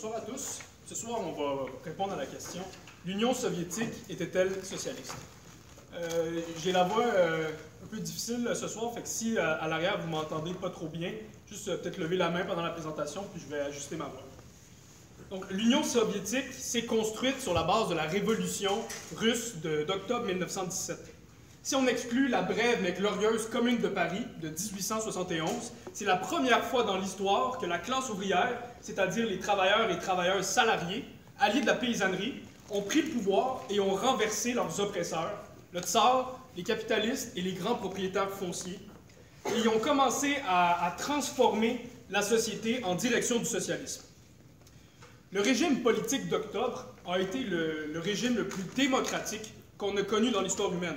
bonsoir à tous. Ce soir, on va répondre à la question l'Union soviétique était-elle socialiste? Euh, J'ai la voix euh, un peu difficile ce soir, fait que si à, l'arrière vous m'entendez pas trop bien, juste peut-être lever la main pendant la présentation, puis je vais ajuster ma voix. Donc, l'Union soviétique s'est construite sur la base de la révolution russe d'octobre 1917. Si on exclut la brève mais glorieuse Commune de Paris de 1871, c'est la première fois dans l'histoire que la classe ouvrière, c'est-à-dire les travailleurs et travailleuses salariés, alliés de la paysannerie, ont pris le pouvoir et ont renversé leurs oppresseurs, le tsar, les capitalistes et les grands propriétaires fonciers, et ils ont commencé à, transformer la société en direction du socialisme. Le régime politique d'octobre a été le régime le plus démocratique qu'on a connu dans l'histoire humaine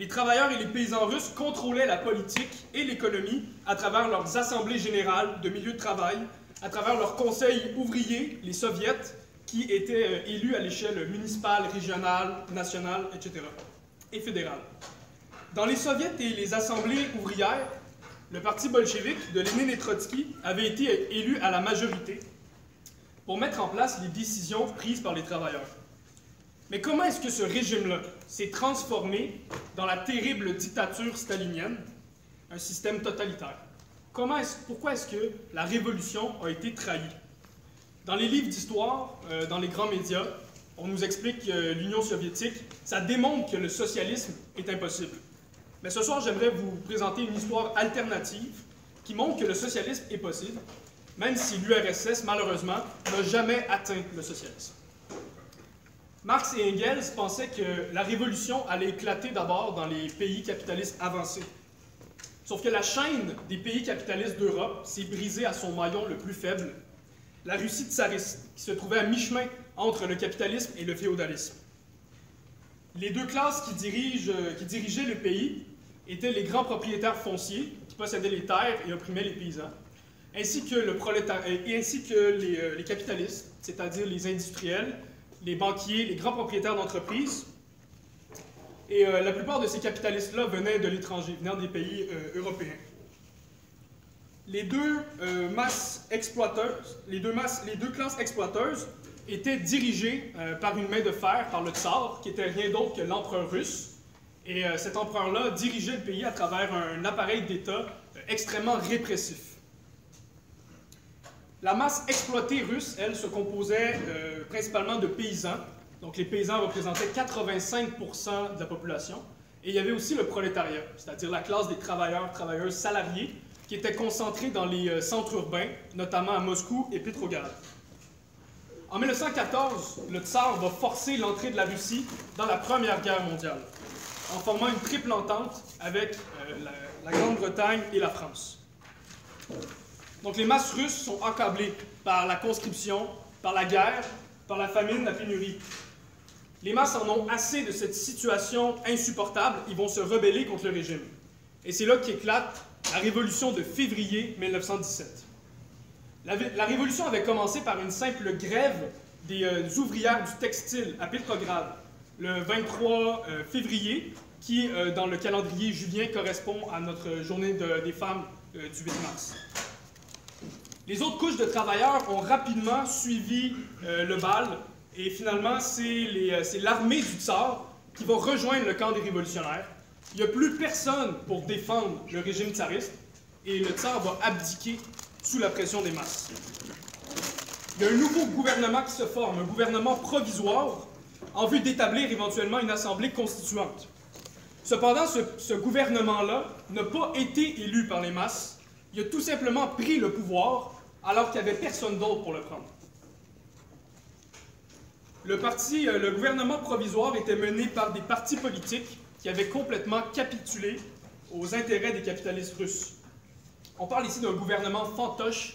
les travailleurs et les paysans russes contrôlaient la politique et l'économie à travers leurs assemblées générales de milieux de travail, à travers leurs conseils ouvriers, les soviets, qui étaient euh, élus à l'échelle municipale, régionale, nationale, etc., et fédérale. Dans les soviets et les assemblées ouvrières, le parti bolchevique de Lénine et Trotsky avait été élu à la majorité pour mettre en place les décisions prises par les travailleurs. Mais comment est-ce que ce régime-là s'est transformé dans la terrible dictature stalinienne, un système totalitaire? Comment est pourquoi est-ce que la révolution a été trahie? Dans les livres d'histoire, euh, dans les grands médias, on nous explique que l'Union soviétique, ça démontre que le socialisme est impossible. Mais ce soir, j'aimerais vous présenter une histoire alternative qui montre que le socialisme est possible, même si l'URSS, malheureusement, n'a jamais atteint le socialisme. Marx et Engels pensaient que la révolution allait éclater d'abord dans les pays capitalistes avancés. Sauf que la chaîne des pays capitalistes d'Europe s'est brisée à son maillon le plus faible, la Russie tsariste, qui se trouvait à mi-chemin entre le capitalisme et le féodalisme. Les deux classes qui, dirigent, qui dirigeaient le pays étaient les grands propriétaires fonciers, qui possédaient les terres et opprimaient les paysans, ainsi que, que les, euh, les capitalistes, c'est-à-dire les industriels, les banquiers, les grands propriétaires d'entreprises. Et euh, la plupart de ces capitalistes-là venaient de l'étranger, venant des pays euh, européens. Les deux euh, masses exploiteuses, les deux, classes exploiteuses étaient dirigées par une main de fer, par le tsar, qui était rien d'autre que l'empereur russe. Et cet empereur-là dirigeait le pays à travers un appareil d'État extrêmement répressif. La masse exploitée russe, elle, se composait principalement de paysans. Donc les paysans représentaient 85% de la population. Et il y avait aussi le prolétariat, c'est-à-dire la classe des travailleurs, travailleuses salariés, qui étaient concentrés dans les euh, centres urbains, notamment à Moscou et Petrograd. En 1914, le tsar va forcer l'entrée de la Russie dans la Première Guerre mondiale, en formant une triple entente avec euh, la Grande-Bretagne et la France. Donc les masses russes sont accablées par la conscription, par la guerre, par la famine, la pénurie. Les masses en ont assez de cette situation insupportable, ils vont se rebeller contre le régime. Et c'est là qu'éclate la révolution de février 1917. La, révolution avait commencé par une simple grève des euh, ouvrières du textile à Petrograd le 23 euh, février, qui, euh, dans le calendrier julien, correspond à notre journée des femmes du 8 mars. Les autres couches de travailleurs ont rapidement suivi le bal et finalement, euh, c'est l'armée du tsar qui va rejoindre le camp des révolutionnaires. Il n'y a plus personne pour défendre le régime tsariste et le tsar va abdiquer sous la pression des masses. Il y a un nouveau gouvernement qui se forme, un gouvernement provisoire en vue d'établir éventuellement une assemblée constituante. Cependant, ce, ce gouvernement-là n'a pas été élu par les masses. Il a tout simplement pris le pouvoir alors qu'il n'y avait personne d'autre pour le prendre. Le, parti, euh, le gouvernement provisoire était mené par des partis politiques qui avaient complètement capitulé aux intérêts des capitalistes russes. On parle ici d'un gouvernement fantoche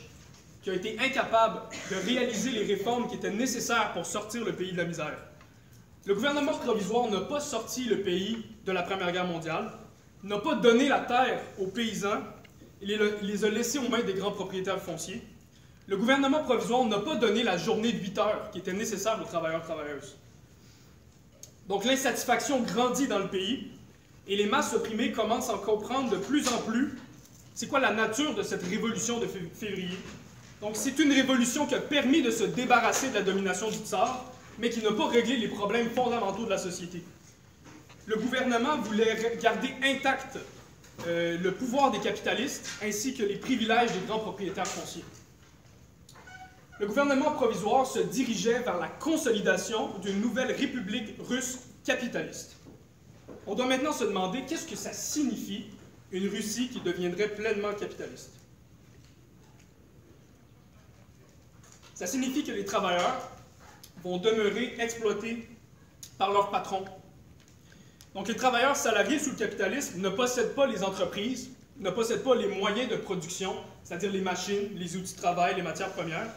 qui a été incapable de réaliser les réformes qui étaient nécessaires pour sortir le pays de la misère. Le gouvernement provisoire n'a pas sorti le pays de la Première Guerre mondiale, n'a pas donné la terre aux paysans, il les a laissés aux mains des grands propriétaires fonciers, le gouvernement provisoire n'a pas donné la journée de 8 heures qui était nécessaire aux travailleurs et travailleuses. Donc l'insatisfaction grandit dans le pays et les masses opprimées commencent à comprendre de plus en plus c'est quoi la nature de cette révolution de février. Donc c'est une révolution qui a permis de se débarrasser de la domination du tsar, mais qui n'a pas réglé les problèmes fondamentaux de la société. Le gouvernement voulait garder intact euh, le pouvoir des capitalistes ainsi que les privilèges des grands propriétaires fonciers. Le gouvernement provisoire se dirigeait vers la consolidation d'une nouvelle république russe capitaliste. On doit maintenant se demander qu'est-ce que ça signifie une Russie qui deviendrait pleinement capitaliste. Ça signifie que les travailleurs vont demeurer exploités par leurs patrons. Donc les travailleurs salariés sous le capitalisme ne possèdent pas les entreprises, ne possèdent pas les moyens de production, c'est-à-dire les machines, les outils de travail, les matières premières.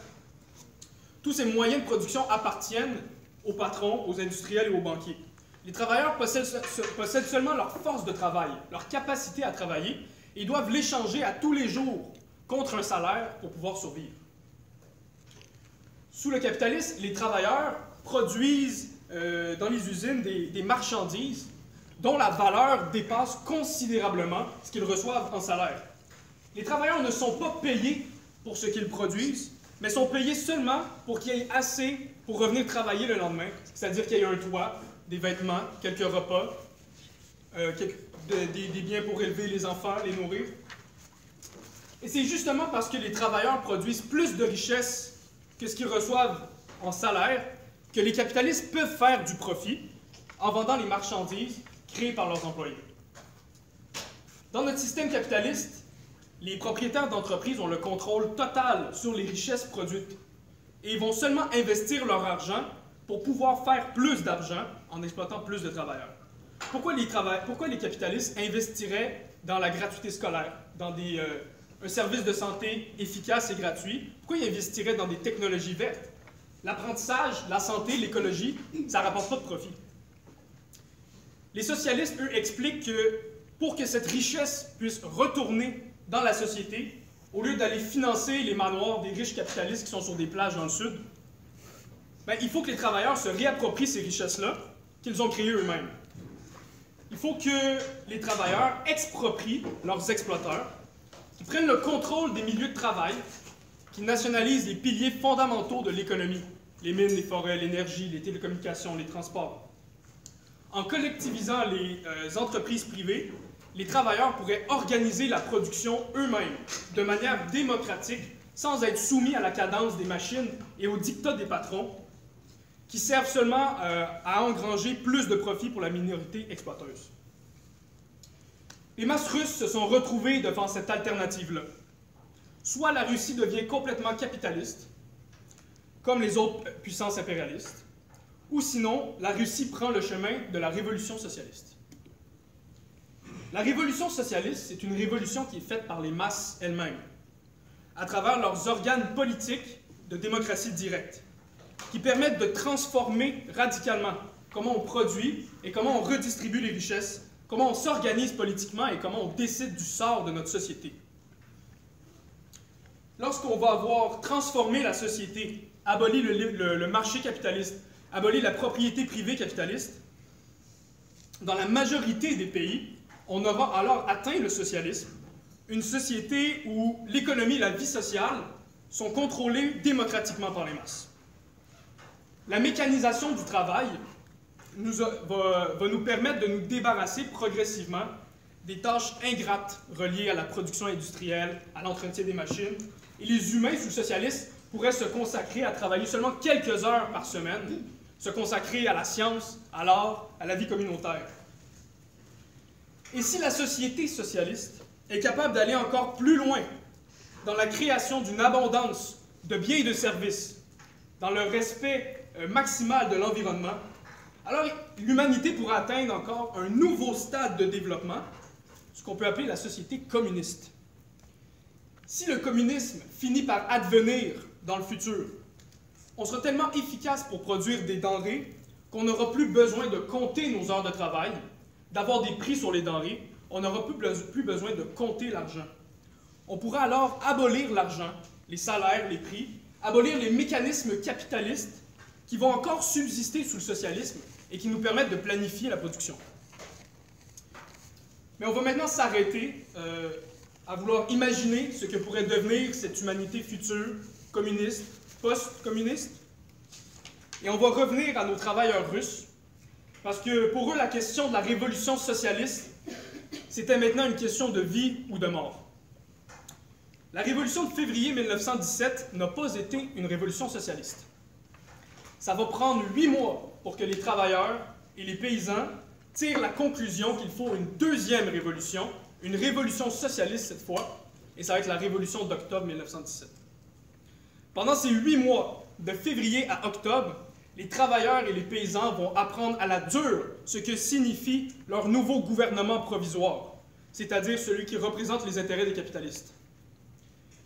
Tous ces moyens de production appartiennent aux patrons, aux industriels et aux banquiers. Les travailleurs possèdent, seulement leur force de travail, leur capacité à travailler, et doivent l'échanger à tous les jours contre un salaire pour pouvoir survivre. Sous le capitalisme, les travailleurs produisent euh, dans les usines des, marchandises dont la valeur dépasse considérablement ce qu'ils reçoivent en salaire. Les travailleurs ne sont pas payés pour ce qu'ils produisent, mais sont payés seulement pour qu'il y ait assez pour revenir travailler le lendemain, c'est-à-dire qu'il y ait un toit, des vêtements, quelques repas, euh, des, des biens pour élever les enfants, les nourrir. Et c'est justement parce que les travailleurs produisent plus de richesses que ce qu'ils reçoivent en salaire que les capitalistes peuvent faire du profit en vendant les marchandises créées par leurs employés. Dans notre système capitaliste, les propriétaires d'entreprises ont le contrôle total sur les richesses produites et vont seulement investir leur argent pour pouvoir faire plus d'argent en exploitant plus de travailleurs. Pourquoi les, capitalistes investiraient dans la gratuité scolaire, dans euh, un service de santé efficace et gratuit, pourquoi ils investiraient dans des technologies vertes? L'apprentissage, la santé, l'écologie, ça ne rapporte pas de profit. Les socialistes, eux, expliquent que pour que cette richesse puisse retourner dans la société, au lieu d'aller financer les manoirs des riches capitalistes qui sont sur des plages dans le sud, ben, il faut que les travailleurs se réapproprient ces richesses-là qu'ils ont créées eux-mêmes. Il faut que les travailleurs exproprient leurs exploiteurs qui prennent le contrôle des milieux de travail, qui nationalisent les piliers fondamentaux de l'économie, les mines, les forêts, l'énergie, les télécommunications, les transports. En collectivisant les euh, entreprises privées, les travailleurs pourraient organiser la production eux-mêmes de manière démocratique, sans être soumis à la cadence des machines et au dictat des patrons, qui servent seulement euh, à engranger plus de profits pour la minorité exploiteuse. Les masses russes se sont retrouvées devant cette alternative-là. Soit la Russie devient complètement capitaliste, comme les autres puissances impérialistes, ou sinon la Russie prend le chemin de la révolution socialiste. La révolution socialiste, c'est une révolution qui est faite par les masses elles-mêmes, à travers leurs organes politiques de démocratie directe, qui permettent de transformer radicalement comment on produit et comment on redistribue les richesses comment on s'organise politiquement et comment on décide du sort de notre société. Lorsqu'on va avoir transformé la société, aboli le, marché capitaliste, aboli la propriété privée capitaliste, dans la majorité des pays, on aura alors atteint le socialisme, une société où l'économie et la vie sociale sont contrôlées démocratiquement par les masses. La mécanisation du travail nous va, nous permettre de nous débarrasser progressivement des tâches ingrates reliées à la production industrielle, à l'entretien des machines. Et les humains sous socialistes pourraient se consacrer à travailler seulement quelques heures par semaine, se consacrer à la science, à l'art, à la vie communautaire. Et si la société socialiste est capable d'aller encore plus loin dans la création d'une abondance de biens et de services, dans le respect euh, maximal de l'environnement, alors, l'humanité pourra atteindre encore un nouveau stade de développement, ce qu'on peut appeler la société communiste. Si le communisme finit par advenir dans le futur, on sera tellement efficace pour produire des denrées qu'on n'aura plus besoin de compter nos heures de travail, d'avoir des prix sur les denrées, on n'aura plus besoin de compter l'argent. On pourra alors abolir l'argent, les salaires, les prix, abolir les mécanismes capitalistes qui vont encore subsister sous le socialisme et qui nous permettent de planifier la production. Mais on va maintenant s'arrêter euh, à vouloir imaginer ce que pourrait devenir cette humanité future communistes, post-communistes. Et on va revenir à nos travailleurs russes, parce que pour eux, la question de la révolution socialiste, c'était maintenant une question de vie ou de mort. La révolution de février 1917 n'a pas été une révolution socialiste. Ça va prendre huit mois pour que les travailleurs et les paysans tirent la conclusion qu'il faut une deuxième révolution, une révolution socialiste cette fois, et ça va être la révolution d'octobre 1917. Pendant ces huit mois, de février à octobre, les travailleurs et les paysans vont apprendre à la dure ce que signifie leur nouveau gouvernement provisoire, c'est-à-dire celui qui représente les intérêts des capitalistes.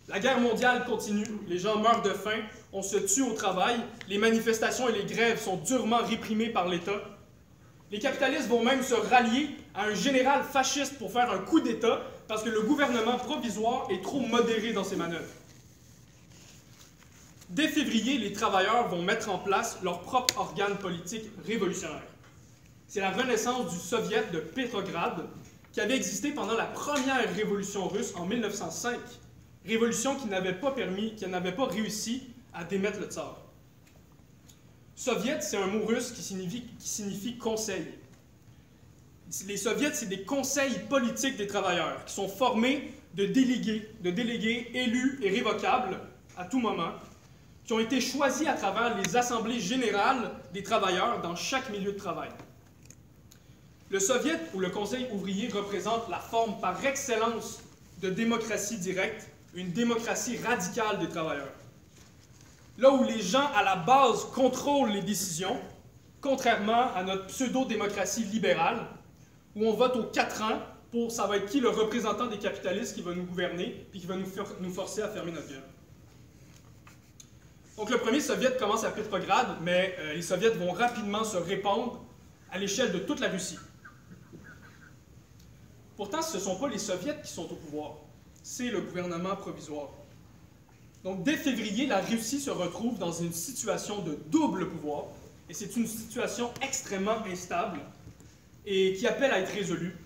La guerre mondiale continue, les gens meurent de faim, on se tue au travail, les manifestations et les grèves sont durement réprimées par l'État. Les capitalistes vont même se rallier à un général fasciste pour faire un coup d'État parce que le gouvernement provisoire est trop modéré dans ses manœuvres. Dès février, les travailleurs vont mettre en place leur propre organe politique révolutionnaire. C'est la renaissance du Soviet de Petrograd qui avait existé pendant la première révolution russe en 1905 révolution qui n'avait pas permis, qui n'avait pas réussi à démettre le tsar. Soviet, c'est un mot russe qui signifie, qui signifie conseil. Les soviets, c'est des conseils politiques des travailleurs qui sont formés de délégués, de délégués élus et révocables à tout moment, qui ont été choisis à travers les assemblées générales des travailleurs dans chaque milieu de travail. Le soviet ou le conseil ouvrier représente la forme par excellence de démocratie directe une démocratie radicale des travailleurs. Là où les gens à la base contrôlent les décisions, contrairement à notre pseudo-démocratie libérale, où on vote aux quatre ans pour ça va être qui le représentant des capitalistes qui va nous gouverner puis qui va nous, nous forcer à fermer notre gueule. Donc le premier soviet commence à Petrograd, mais euh, les soviets vont rapidement se répandre à l'échelle de toute la Russie. Pourtant, ce ne sont pas les soviets qui sont au pouvoir c'est le gouvernement provisoire. Donc, dès février, la Russie se retrouve dans une situation de double pouvoir, et c'est une situation extrêmement instable et qui appelle à être résolue.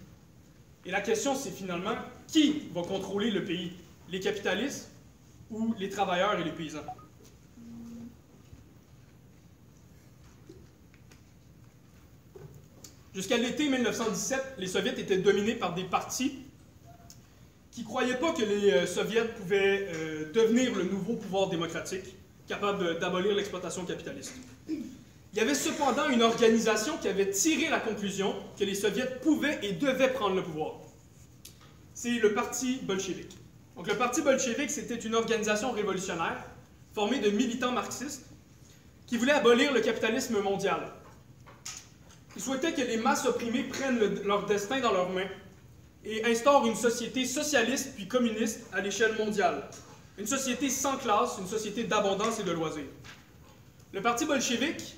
Et la question, c'est finalement qui va contrôler le pays? Les capitalistes ou les travailleurs et les paysans? Jusqu'à l'été 1917, les soviets étaient dominés par des partis qui ne croyaient pas que les euh, soviets pouvaient euh, devenir le nouveau pouvoir démocratique, capable d'abolir l'exploitation capitaliste. Il y avait cependant une organisation qui avait tiré la conclusion que les soviets pouvaient et devaient prendre le pouvoir. C'est le parti bolchevique. Donc le parti bolchevique, c'était une organisation révolutionnaire formée de militants marxistes qui voulaient abolir le capitalisme mondial. Ils souhaitaient que les masses opprimées prennent leur destin dans leurs mains et instaure une société socialiste puis communiste à l'échelle mondiale. Une société sans classe, une société d'abondance et de loisirs. Le parti bolchevique,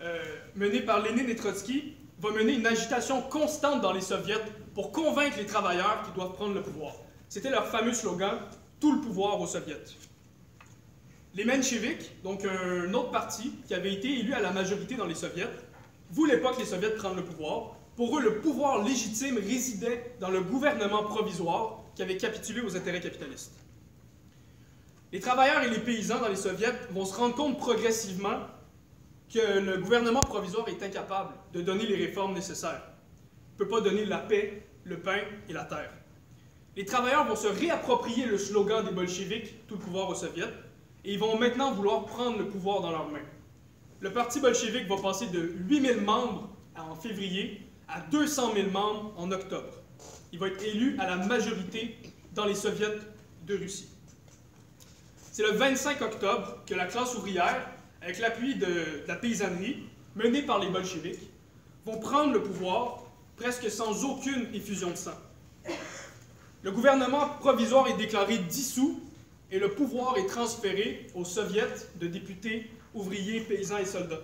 euh, mené par Lénine et Trotsky, va mener une agitation constante dans les soviets pour convaincre les travailleurs qu'ils doivent prendre le pouvoir. C'était leur fameux slogan Tout le pouvoir aux soviets. Les mencheviks, donc un autre parti qui avait été élu à la majorité dans les soviets, voulaient pas que les soviets prennent le pouvoir pour eux, le pouvoir légitime résidait dans le gouvernement provisoire qui avait capitulé aux intérêts capitalistes. Les travailleurs et les paysans dans les soviets vont se rendre compte progressivement que le gouvernement provisoire est incapable de donner les réformes nécessaires. Il ne peut pas donner la paix, le pain et la terre. Les travailleurs vont se réapproprier le slogan des bolcheviks, tout le pouvoir aux soviets, et ils vont maintenant vouloir prendre le pouvoir dans leurs mains. Le parti bolchevique va passer de 8000 membres en février à 200 000 membres en octobre. Il va être élu à la majorité dans les soviets de Russie. C'est le 25 octobre que la classe ouvrière, avec l'appui de, la paysannerie, menée par les bolcheviks, vont prendre le pouvoir presque sans aucune effusion de sang. Le gouvernement provisoire est déclaré dissous et le pouvoir est transféré aux soviets de députés, ouvriers, paysans et soldats.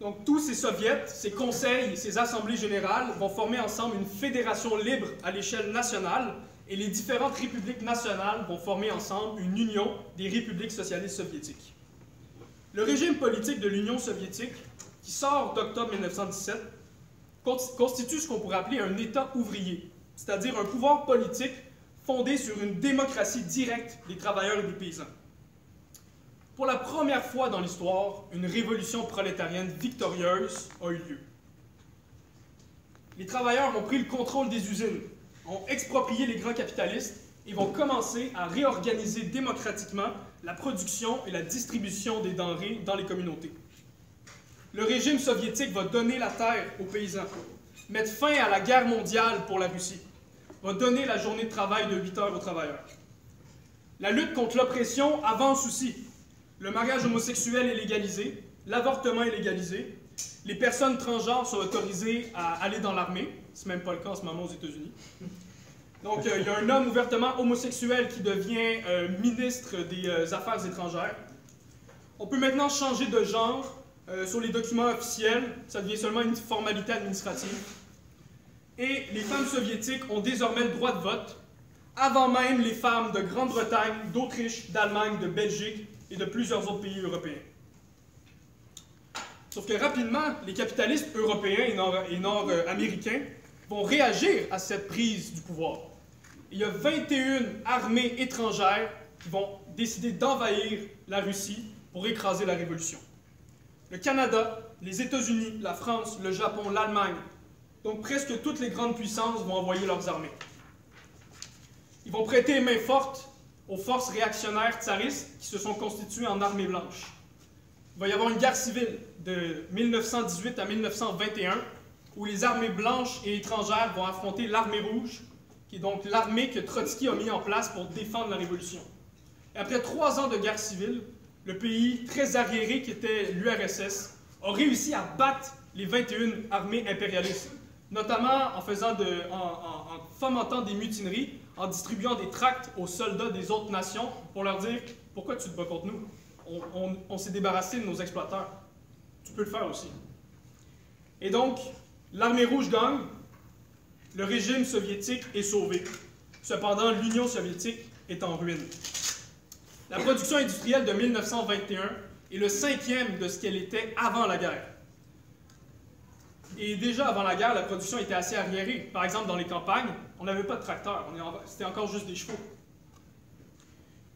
Donc tous ces soviets, ces conseils, ces assemblées générales vont former ensemble une fédération libre à l'échelle nationale et les différentes républiques nationales vont former ensemble une union des républiques socialistes soviétiques. Le régime politique de l'Union soviétique, qui sort d'octobre 1917, constitue ce qu'on pourrait appeler un État ouvrier, c'est-à-dire un pouvoir politique fondée sur une démocratie directe des travailleurs et des paysans. Pour la première fois dans l'histoire, une révolution prolétarienne victorieuse a eu lieu. Les travailleurs ont pris le contrôle des usines, ont exproprié les grands capitalistes et vont commencer à réorganiser démocratiquement la production et la distribution des denrées dans les communautés. Le régime soviétique va donner la terre aux paysans, mettre fin à la guerre mondiale pour la Russie, va donner la journée de travail de 8 heures aux travailleurs. La lutte contre l'oppression avance aussi. Le mariage homosexuel est légalisé, l'avortement est légalisé, les personnes transgenres sont autorisées à aller dans l'armée. C'est même pas le cas en ce moment aux États-Unis. Donc, euh, il y a un homme ouvertement homosexuel qui devient euh, ministre des euh, Affaires étrangères. On peut maintenant changer de genre sur les documents officiels. Ça devient seulement une formalité administrative. Et les femmes soviétiques ont désormais le droit de vote, avant même les femmes de Grande-Bretagne, d'Autriche, d'Allemagne, de Belgique et de plusieurs autres pays européens. Sauf que rapidement, les capitalistes européens et nord-américains vont réagir à cette prise du pouvoir. Il y a 21 armées étrangères qui vont décider d'envahir la Russie pour écraser la révolution. Le Canada, les États-Unis, la France, le Japon, l'Allemagne, donc presque toutes les grandes puissances vont envoyer leurs armées. Ils vont prêter main forte aux forces réactionnaires tsaristes qui se sont constituées en armée blanche. Il va y avoir une guerre civile de 1918 à 1921 où les armées blanches et étrangères vont affronter l'armée rouge, qui est donc l'armée que Trotsky a mis en place pour défendre la révolution. Et après trois ans de guerre civile, le pays très arriéré qui était l'URSS a réussi à battre les 21 armées impérialistes, notamment en, faisant en, fomentant des mutineries, en distribuant des tracts aux soldats des autres nations pour leur dire pourquoi tu te bats contre nous? On, s'est débarrassé de nos exploiteurs. Tu peux le faire aussi. Et donc, l'armée rouge gagne, le régime soviétique est sauvé. Cependant, l'Union soviétique est en ruine. La production industrielle de 1921 est le cinquième de ce qu'elle était avant la guerre. Et déjà avant la guerre, la production était assez arriérée. Par exemple, dans les campagnes, on n'avait pas de tracteurs, c'était encore juste des chevaux.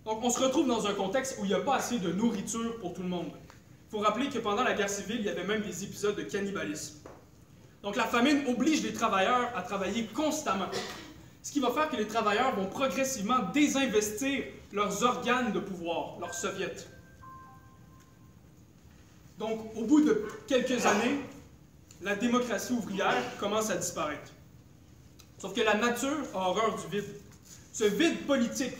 Donc, on se retrouve dans un contexte où il n'y a pas assez de nourriture pour tout le monde. Il faut rappeler que pendant la guerre civile, il y avait même des épisodes de cannibalisme. Donc, la famine oblige les travailleurs à travailler constamment. Ce qui va faire que les travailleurs vont progressivement désinvestir leurs organes de pouvoir, leurs soviets. Donc, au bout de quelques années, la démocratie ouvrière commence à disparaître. Sauf que la nature a horreur du vide. Ce vide politique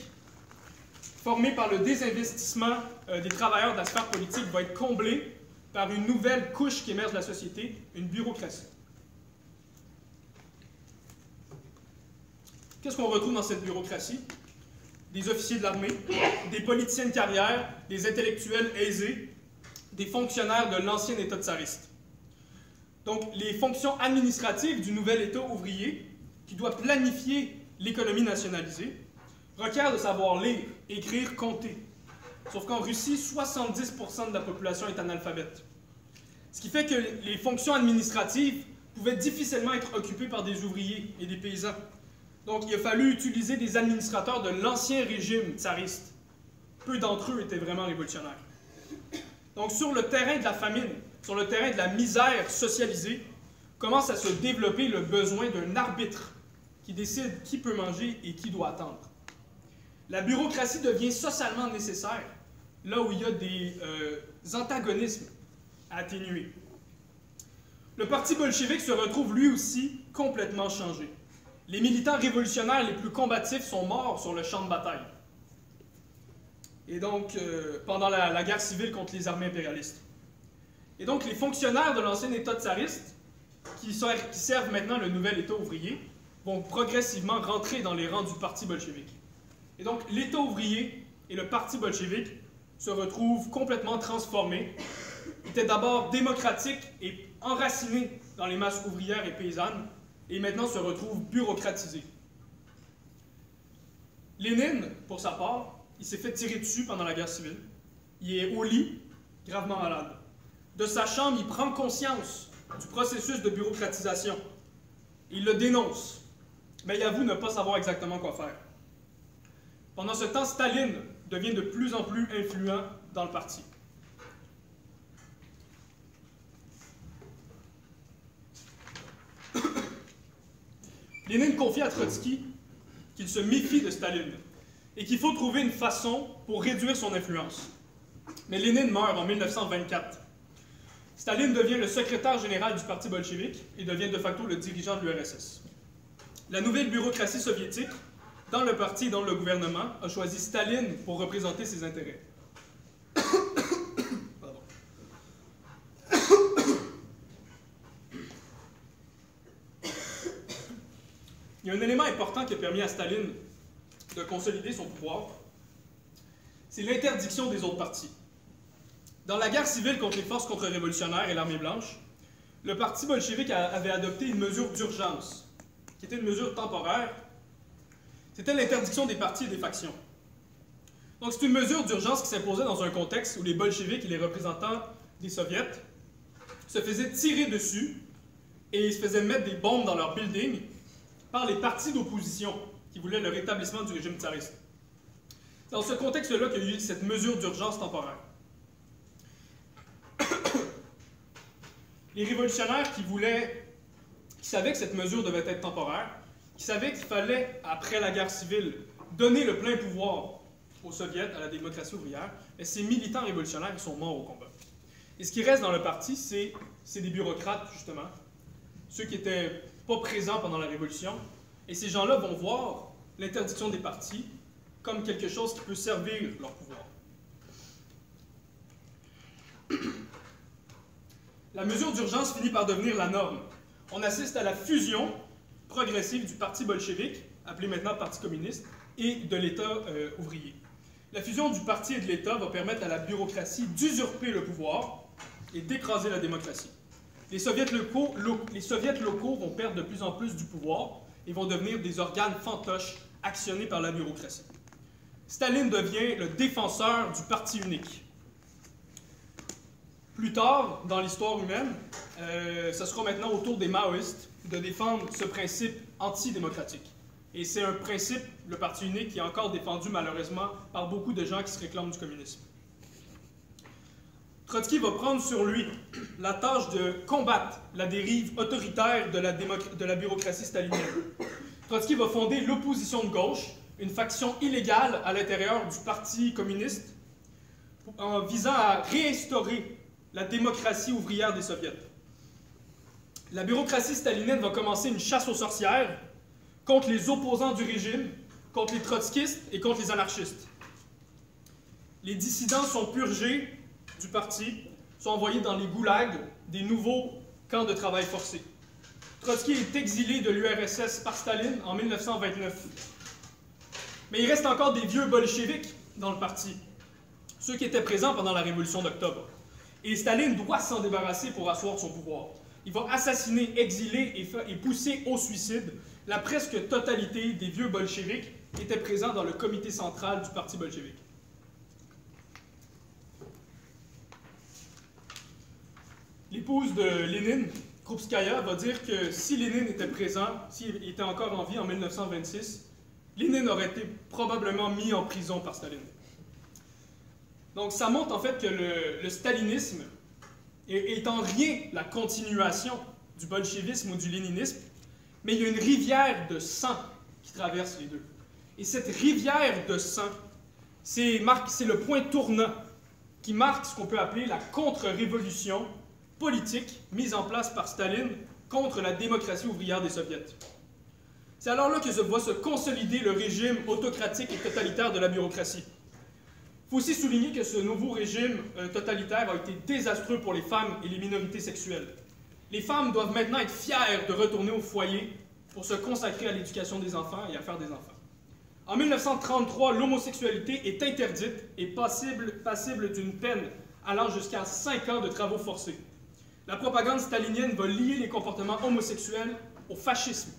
formé par le désinvestissement euh, des travailleurs de la sphère politique, va être comblé par une nouvelle couche qui émerge de la société, une bureaucratie. Qu'est-ce qu'on retrouve dans cette bureaucratie? Des officiers de l'armée, des politiciens de carrière, des intellectuels aisés, des fonctionnaires de l'ancien État tsariste. Donc, les fonctions administratives du nouvel État ouvrier, qui doit planifier l'économie nationalisée, requiert de savoir lire, écrire, compter. Sauf qu'en Russie, 70% de la population est analphabète. Ce qui fait que les fonctions administratives pouvaient difficilement être occupées par des ouvriers et des paysans. Donc il a fallu utiliser des administrateurs de l'ancien régime tsariste. Peu d'entre eux étaient vraiment révolutionnaires. Donc sur le terrain de la famine, sur le terrain de la misère socialisée, commence à se développer le besoin d'un arbitre qui décide qui peut manger et qui doit attendre. La bureaucratie devient socialement nécessaire là où il y a des euh, antagonismes à atténuer. Le parti bolchevique se retrouve lui aussi complètement changé. Les militants révolutionnaires les plus combatifs sont morts sur le champ de bataille. Et donc, euh, pendant la, guerre civile contre les armées impérialistes. Et donc, les fonctionnaires de l'ancien État tsariste, qui, qui servent maintenant le nouvel État ouvrier, vont progressivement rentrer dans les rangs du parti bolchevique. Et donc, l'État ouvrier et le Parti bolchevique se retrouvent complètement transformés. Ils étaient d'abord démocratiques et enracinés dans les masses ouvrières et paysannes, et maintenant se retrouvent bureaucratisés. Lénine, pour sa part, il s'est fait tirer dessus pendant la guerre civile. Il est au lit, gravement malade. De sa chambre, il prend conscience du processus de bureaucratisation. Il le dénonce, mais il avoue ne pas savoir exactement quoi faire. Pendant ce temps, Staline devient de plus en plus influent dans le parti. Lénine confie à Trotsky qu'il se méfie de Staline et qu'il faut trouver une façon pour réduire son influence. Mais Lénine meurt en 1924. Staline devient le secrétaire général du parti bolchevique et devient de facto le dirigeant de l'URSS. La nouvelle bureaucratie soviétique, dans le parti et dans le gouvernement, a choisi Staline pour représenter ses intérêts. Il y a un élément important qui a permis à Staline de consolider son pouvoir, c'est l'interdiction des autres partis. Dans la guerre civile contre les forces contre-révolutionnaires et l'armée blanche, le parti bolchevique avait adopté une mesure d'urgence, qui était une mesure temporaire. C'était l'interdiction des partis et des factions. Donc c'est une mesure d'urgence qui s'imposait dans un contexte où les bolcheviks et les représentants des soviets se faisaient tirer dessus et se faisaient mettre des bombes dans leurs buildings par les partis d'opposition qui voulaient le rétablissement du régime tsariste. C'est dans ce contexte-là qu'il y a eu cette mesure d'urgence temporaire. les révolutionnaires qui voulaient, qui savaient que cette mesure devait être temporaire, qui savaient qu'il fallait, après la guerre civile, donner le plein pouvoir aux soviets, à la démocratie ouvrière, mais ces militants révolutionnaires sont morts au combat. Et ce qui reste dans le parti, c'est des bureaucrates, justement, ceux qui n'étaient pas présents pendant la Révolution. Et ces gens-là vont voir l'interdiction des partis comme quelque chose qui peut servir leur pouvoir. La mesure d'urgence finit par devenir la norme. On assiste à la fusion progressive du parti bolchevique, appelé maintenant Parti communiste, et de l'État euh, ouvrier. La fusion du parti et de l'État va permettre à la bureaucratie d'usurper le pouvoir et d'écraser la démocratie. Les soviets, locaux, les soviets locaux vont perdre de plus en plus du pouvoir et vont devenir des organes fantoches actionnés par la bureaucratie. Staline devient le défenseur du parti unique. Plus tard, dans l'histoire humaine, euh, ce sera maintenant au tour des maoïstes de défendre ce principe antidémocratique. Et c'est un principe, le parti unique, qui est encore défendu malheureusement par beaucoup de gens qui se réclament du communisme. Trotsky va prendre sur lui la tâche de combattre la dérive autoritaire de la, de la bureaucratie stalinienne. Trotsky va fonder l'opposition de gauche, une faction illégale à l'intérieur du Parti communiste, en visant à réinstaurer la démocratie ouvrière des soviets. La bureaucratie stalinienne va commencer une chasse aux sorcières contre les opposants du régime, contre les trotskistes et contre les anarchistes. Les dissidents sont purgés du parti sont envoyés dans les goulags des nouveaux camps de travail forcé. Trotsky est exilé de l'URSS par Staline en 1929. Mais il reste encore des vieux bolcheviks dans le parti, ceux qui étaient présents pendant la révolution d'octobre. Et Staline doit s'en débarrasser pour asseoir son pouvoir. Il va assassiner, exiler et, pousser au suicide la presque totalité des vieux bolcheviks qui étaient présents dans le comité central du parti bolchevique. L'épouse de Lénine, Krupskaya, va dire que si Lénine était présent, s'il était encore en vie en 1926, Lénine aurait été probablement mis en prison par Staline. Donc ça montre en fait que le, stalinisme est, en rien la continuation du bolchevisme ou du léninisme, mais il y a une rivière de sang qui traverse les deux. Et cette rivière de sang, c'est le point tournant qui marque ce qu'on peut appeler la contre-révolution politique mise en place par Staline contre la démocratie ouvrière des soviets. C'est alors là que se voit se consolider le régime autocratique et totalitaire de la bureaucratie. Il faut aussi souligner que ce nouveau régime euh, totalitaire a été désastreux pour les femmes et les minorités sexuelles. Les femmes doivent maintenant être fières de retourner au foyer pour se consacrer à l'éducation des enfants et à faire des enfants. En 1933, l'homosexualité est interdite et passible, passible d'une peine allant jusqu'à 5 ans de travaux forcés la propagande stalinienne va lier les comportements homosexuels au fascisme.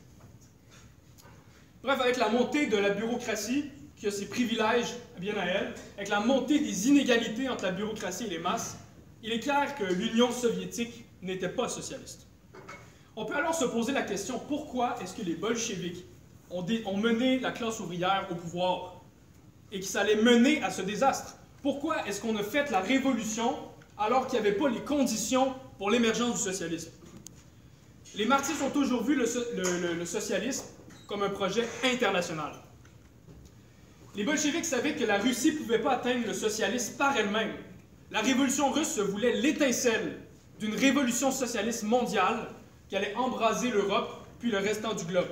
Bref, avec la montée de la bureaucratie, qui a ses privilèges bien à elle, avec la montée des inégalités entre la bureaucratie et les masses, il est clair que l'Union soviétique n'était pas socialiste. On peut alors se poser la question, pourquoi est-ce que les bolcheviks ont, mené la classe ouvrière au pouvoir et que ça mener à ce désastre? Pourquoi est-ce qu'on a fait la révolution alors qu'il n'y avait pas les conditions pour l'émergence du socialisme? Les marxistes ont toujours vu le socialisme comme un projet international. Les bolcheviks savaient que la Russie ne pouvait pas atteindre le socialisme par elle-même. La révolution russe se voulait l'étincelle d'une révolution socialiste mondiale qui allait embraser l'Europe puis le restant du globe.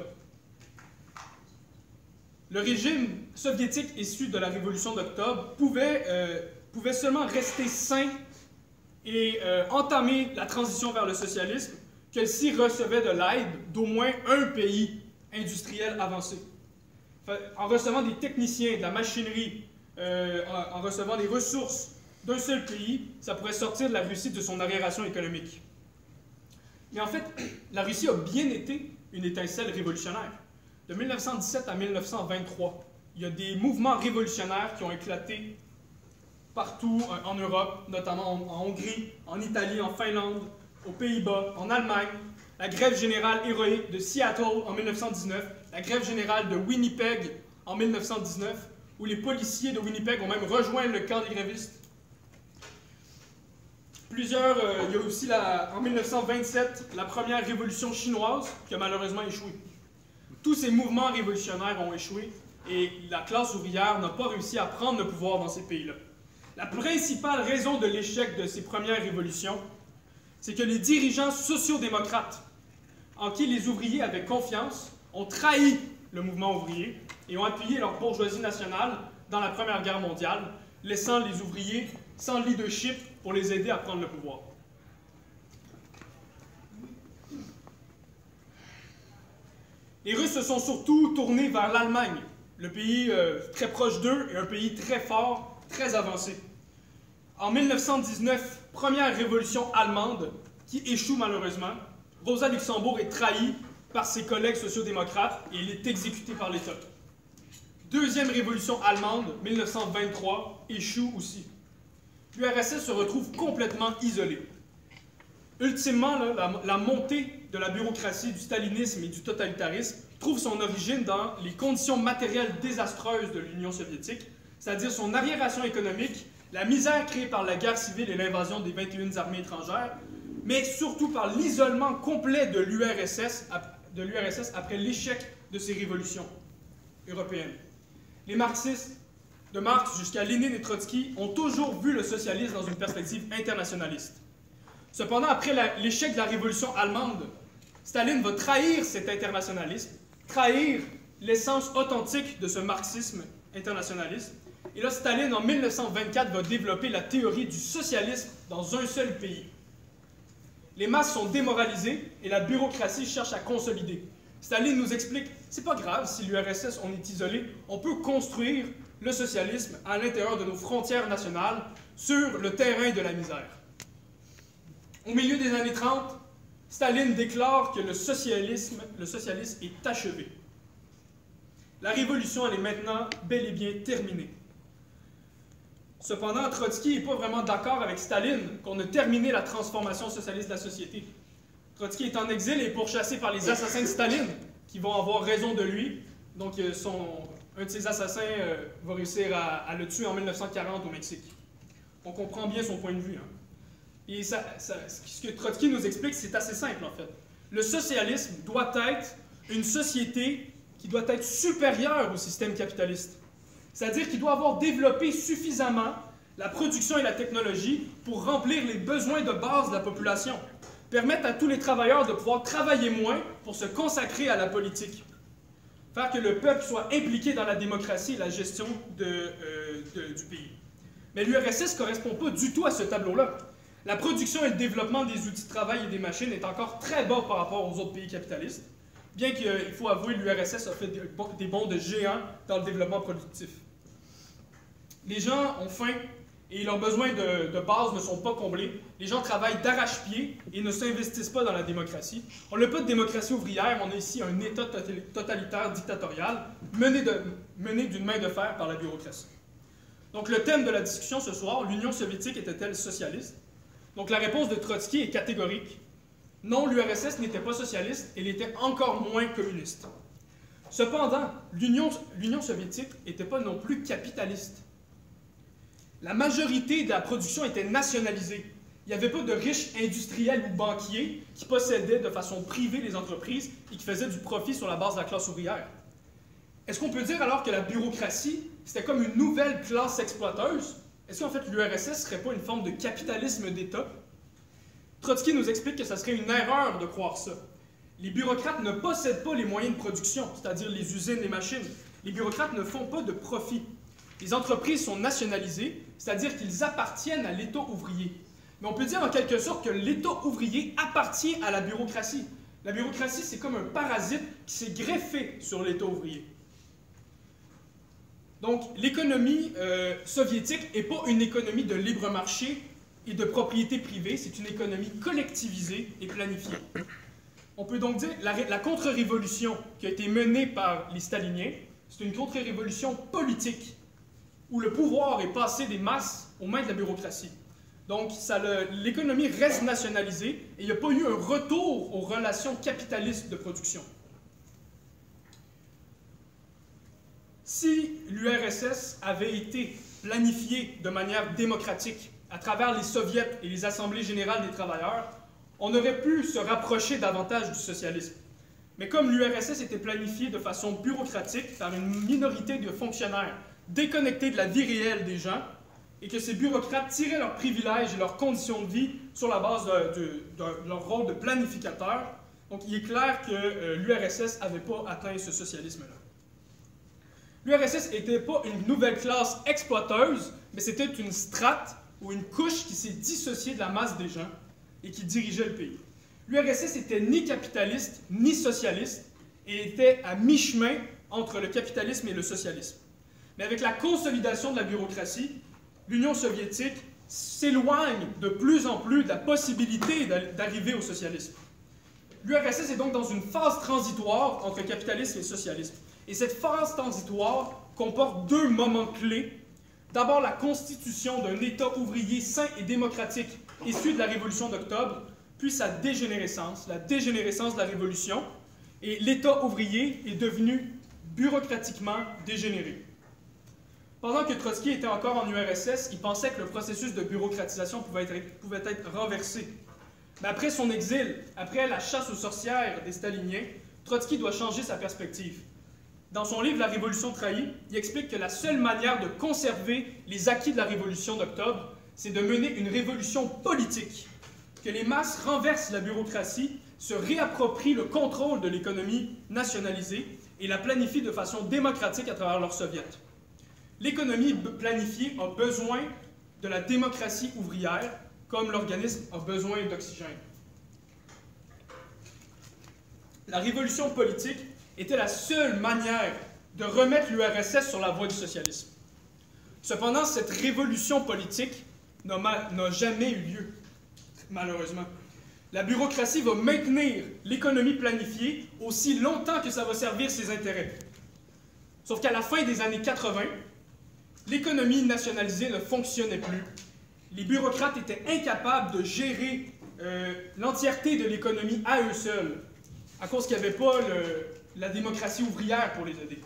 Le régime soviétique issu de la révolution d'octobre pouvait, euh, seulement rester sain et euh, entamer la transition vers le socialisme que s'il recevait de l'aide d'au moins un pays industriel avancé. En recevant des techniciens, de la machinerie, euh, en, recevant des ressources d'un seul pays, ça pourrait sortir de la Russie de son arriération économique. Mais en fait, la Russie a bien été une étincelle révolutionnaire. De 1917 à 1923, il y a des mouvements révolutionnaires qui ont éclaté partout euh, en Europe, notamment en, Hongrie, en Italie, en Finlande, aux Pays-Bas, en Allemagne. La grève générale héroïque de Seattle en 1919, la grève générale de Winnipeg en 1919, où les policiers de Winnipeg ont même rejoint le camp des grévistes Plusieurs, euh, il y a aussi la, en 1927 la première révolution chinoise qui a malheureusement échoué. Tous ces mouvements révolutionnaires ont échoué et la classe ouvrière n'a pas réussi à prendre le pouvoir dans ces pays-là. La principale raison de l'échec de ces premières révolutions, c'est que les dirigeants sociodémocrates, en qui les ouvriers avaient confiance, ont trahi le mouvement ouvrier et ont appuyé leur bourgeoisie nationale dans la Première Guerre mondiale, laissant les ouvriers sans leadership pour les aider à prendre le pouvoir. Les Russes se sont surtout tournés vers l'Allemagne, le pays euh, très proche d'eux et un pays très fort, très avancé. En 1919, première révolution allemande qui échoue malheureusement. Rosa Luxembourg est trahie par ses collègues sociodémocrates et il est exécuté par l'État. Deuxième révolution allemande, 1923, échoue aussi l'URSS se retrouve complètement isolée. Ultimement, la, montée de la bureaucratie, du stalinisme et du totalitarisme trouve son origine dans les conditions matérielles désastreuses de l'Union soviétique, c'est-à-dire son arriération économique, la misère créée par la guerre civile et l'invasion des 21 armées étrangères, mais surtout par l'isolement complet de l'URSS après l'échec de ces révolutions européennes. Les marxistes de Marx jusqu'à Lénine et Trotsky, ont toujours vu le socialisme dans une perspective internationaliste. Cependant, après l'échec de la révolution allemande, Staline va trahir cet internationalisme, trahir l'essence authentique de ce marxisme internationaliste. Et là, Staline, en 1924, va développer la théorie du socialisme dans un seul pays. Les masses sont démoralisées et la bureaucratie cherche à consolider. Staline nous explique, c'est pas grave si l'URSS on est isolé, on peut construire le socialisme à l'intérieur de nos frontières nationales sur le terrain de la misère. Au milieu des années 30, Staline déclare que le socialisme, le socialisme est achevé. La révolution, elle est maintenant bel et bien terminée. Cependant, Trotsky n'est pas vraiment d'accord avec Staline qu'on a terminé la transformation socialiste de la société. Trotsky est en exil et pourchassé par les assassins de Staline, qui vont avoir raison de lui. Donc, euh, un de ses assassins euh, va réussir à, le tuer en 1940 au Mexique. On comprend bien son point de vue. Hein. Et ce que Trotsky nous explique, c'est assez simple en fait. Le socialisme doit être une société qui doit être supérieure au système capitaliste. C'est-à-dire qu'il doit avoir développé suffisamment la production et la technologie pour remplir les besoins de base de la population, permettre à tous les travailleurs de pouvoir travailler moins pour se consacrer à la politique faire que le peuple soit impliqué dans la démocratie et la gestion euh, du pays. Mais l'URSS ne correspond pas du tout à ce tableau-là. La production et le développement des outils de travail et des machines est encore très bas par rapport aux autres pays capitalistes, bien qu'il faut avouer que l'URSS a fait des bons de géants dans le développement productif. Les gens ont faim et leurs besoins de, base ne sont pas comblés. Les gens travaillent d'arrache-pied et ne s'investissent pas dans la démocratie. On n'a pas de démocratie ouvrière, on a ici un État totalitaire dictatorial mené d'une main de fer par la bureaucratie. Donc le thème de la discussion ce soir, l'Union soviétique était-elle socialiste? Donc la réponse de Trotsky est catégorique. Non, l'URSS n'était pas socialiste, elle était encore moins communiste. Cependant, l'Union soviétique n'était pas non plus capitaliste. La majorité de la production était nationalisée. Il n'y avait pas de riches industriels ou banquiers qui possédaient de façon privée les entreprises et qui faisaient du profit sur la base de la classe ouvrière. Est-ce qu'on peut dire alors que la bureaucratie, c'était comme une nouvelle classe exploiteuse? Est-ce qu'en fait l'URSS ne serait pas une forme de capitalisme d'État? Trotsky nous explique que ce serait une erreur de croire ça. Les bureaucrates ne possèdent pas les moyens de production, c'est-à-dire les usines, les machines. Les bureaucrates ne font pas de profit. Les entreprises sont nationalisées, c'est-à-dire qu'ils appartiennent à l'État ouvrier. Mais on peut dire en quelque sorte que l'État ouvrier appartient à la bureaucratie. La bureaucratie, c'est comme un parasite qui s'est greffé sur l'État ouvrier. Donc, l'économie euh, soviétique n'est pas une économie de libre marché et de propriété privée, c'est une économie collectivisée et planifiée. On peut donc dire que la, la contre-révolution qui a été menée par les staliniens, c'est une contre-révolution politique, où le pouvoir est passé des masses aux mains de la bureaucratie. Donc, l'économie reste nationalisée et il n'y a pas eu un retour aux relations capitalistes de production. Si l'URSS avait été planifiée de manière démocratique à travers les soviets et les assemblées générales des travailleurs, on aurait pu se rapprocher davantage du socialisme. Mais comme l'URSS était planifiée de façon bureaucratique par une minorité de fonctionnaires déconnectés de la vie réelle des gens, et que ces bureaucrates tiraient leurs privilèges et leurs conditions de vie sur la base de, leur rôle de planificateur, donc il est clair que euh, l'URSS n'avait pas atteint ce socialisme-là. L'URSS n'était pas une nouvelle classe exploiteuse, mais c'était une strate ou une couche qui s'est dissociée de la masse des gens et qui dirigeait le pays. L'URSS était ni capitaliste ni socialiste et était à mi-chemin entre le capitalisme et le socialisme. Mais avec la consolidation de la bureaucratie, l'Union soviétique s'éloigne de plus en plus de la possibilité d'arriver au socialisme. L'URSS est donc dans une phase transitoire entre capitalisme et socialisme. Et cette phase transitoire comporte deux moments clés. D'abord, la constitution d'un État ouvrier sain et démocratique issu de la Révolution d'octobre, puis sa dégénérescence, la dégénérescence de la Révolution, et l'État ouvrier est devenu bureaucratiquement dégénéré. Pendant que Trotsky était encore en URSS, il pensait que le processus de bureaucratisation pouvait être, renversé. Mais après son exil, après la chasse aux sorcières des staliniens, Trotsky doit changer sa perspective. Dans son livre La Révolution trahie, il explique que la seule manière de conserver les acquis de la Révolution d'octobre, c'est de mener une révolution politique, que les masses renversent la bureaucratie, se réapproprient le contrôle de l'économie nationalisée et la planifient de façon démocratique à travers leurs soviets. L'économie planifiée a besoin de la démocratie ouvrière, comme l'organisme a besoin d'oxygène. La révolution politique était la seule manière de remettre l'URSS sur la voie du socialisme. Cependant, cette révolution politique n'a jamais eu lieu, malheureusement. La bureaucratie va maintenir l'économie planifiée aussi longtemps que ça va servir ses intérêts. Sauf qu'à la fin des années 80, l'économie nationalisée ne fonctionnait plus. Les bureaucrates étaient incapables de gérer euh, l'entièreté de l'économie à eux seuls, à cause qu'il n'y avait pas la démocratie ouvrière pour les aider.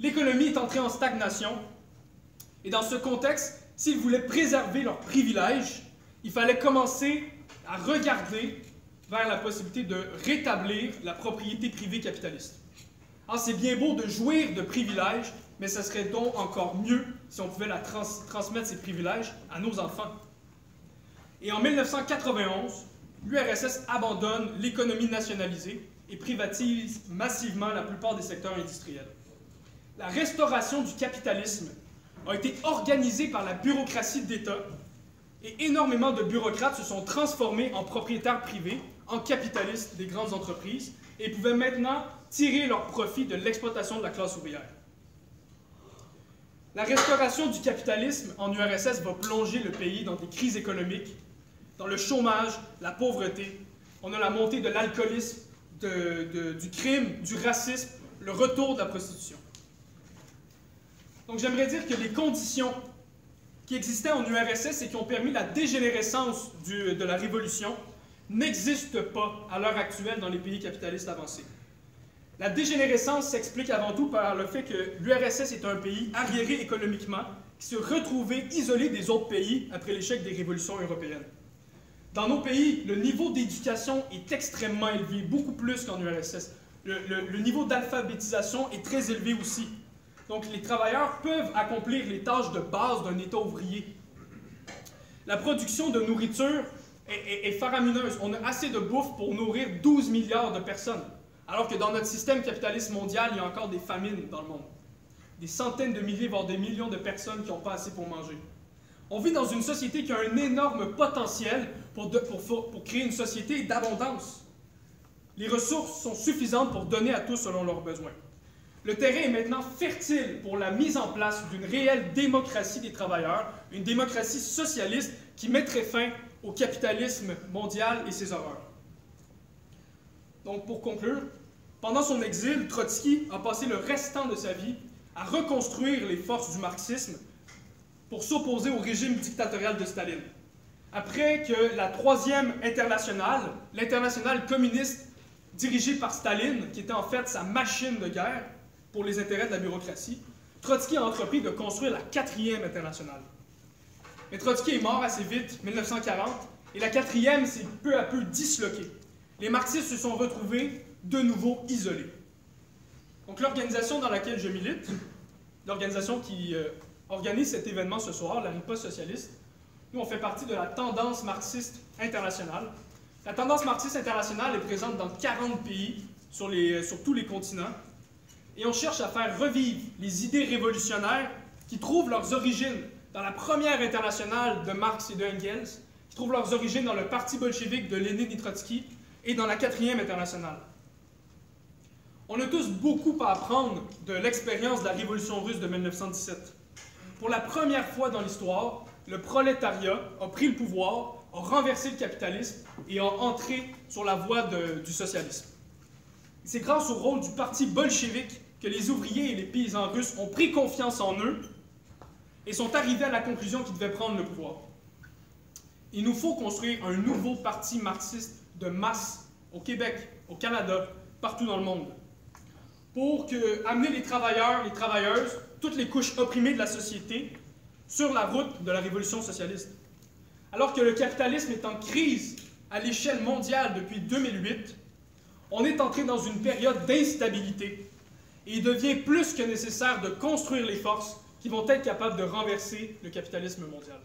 L'économie est entrée en stagnation, et dans ce contexte, s'ils voulaient préserver leurs privilèges, il fallait commencer à regarder vers la possibilité de rétablir la propriété privée capitaliste. Ah, c'est bien beau de jouir de privilèges, mais ce serait donc encore mieux si on pouvait la transmettre ces privilèges à nos enfants. Et en 1991, l'URSS abandonne l'économie nationalisée et privatise massivement la plupart des secteurs industriels. La restauration du capitalisme a été organisée par la bureaucratie d'État et énormément de bureaucrates se sont transformés en propriétaires privés, en capitalistes des grandes entreprises et pouvaient maintenant tirer leur profit de l'exploitation de la classe ouvrière. La restauration du capitalisme en URSS va plonger le pays dans des crises économiques, dans le chômage, la pauvreté. On a la montée de l'alcoolisme, du crime, du racisme, le retour de la prostitution. Donc j'aimerais dire que les conditions qui existaient en URSS et qui ont permis la dégénérescence de la révolution n'existent pas à l'heure actuelle dans les pays capitalistes avancés. La dégénérescence s'explique avant tout par le fait que l'URSS est un pays arriéré économiquement, qui se retrouvait isolé des autres pays après l'échec des révolutions européennes. Dans nos pays, le niveau d'éducation est extrêmement élevé, beaucoup plus qu'en URSS. Le, niveau d'alphabétisation est très élevé aussi. Donc les travailleurs peuvent accomplir les tâches de base d'un État ouvrier. La production de nourriture est, faramineuse. On a assez de bouffe pour nourrir 12 milliards de personnes. Alors que dans notre système capitaliste mondial, il y a encore des famines dans le monde. Des centaines de milliers, voire des millions de personnes qui n'ont pas assez pour manger. On vit dans une société qui a un énorme potentiel pour, pour, créer une société d'abondance. Les ressources sont suffisantes pour donner à tous selon leurs besoins. Le terrain est maintenant fertile pour la mise en place d'une réelle démocratie des travailleurs, une démocratie socialiste qui mettrait fin au capitalisme mondial et ses horreurs. Donc pour conclure, pendant son exil, Trotsky a passé le restant de sa vie à reconstruire les forces du marxisme pour s'opposer au régime dictatorial de Staline. Après que la troisième internationale, l'internationale communiste dirigée par Staline, qui était en fait sa machine de guerre pour les intérêts de la bureaucratie, Trotsky a entrepris de construire la quatrième internationale. Mais Trotsky est mort assez vite, 1940, et la quatrième s'est peu à peu disloquée. Les marxistes se sont retrouvés de nouveau isolés. Donc l'organisation dans laquelle je milite, l'organisation qui euh, organise cet événement ce soir, la riposte socialiste, nous on fait partie de la tendance marxiste internationale. La tendance marxiste internationale est présente dans 40 pays sur, les, sur tous les continents, et on cherche à faire revivre les idées révolutionnaires qui trouvent leurs origines dans la première internationale de Marx et de Engels, qui trouvent leurs origines dans le parti bolchevique de Lénine et Trotsky, et dans la quatrième internationale. On a tous beaucoup à apprendre de l'expérience de la révolution russe de 1917. Pour la première fois dans l'histoire, le prolétariat a pris le pouvoir, a renversé le capitalisme et a entré sur la voie du socialisme. C'est grâce au rôle du parti bolchevique que les ouvriers et les paysans russes ont pris confiance en eux et sont arrivés à la conclusion qu'ils devaient prendre le pouvoir. Il nous faut construire un nouveau parti marxiste de masse au Québec, au Canada, partout dans le monde, pour amener les travailleurs, les travailleuses, toutes les couches opprimées de la société sur la route de la révolution socialiste. Alors que le capitalisme est en crise à l'échelle mondiale depuis 2008, on est entré dans une période d'instabilité et il devient plus que nécessaire de construire les forces qui vont être capables de renverser le capitalisme mondial.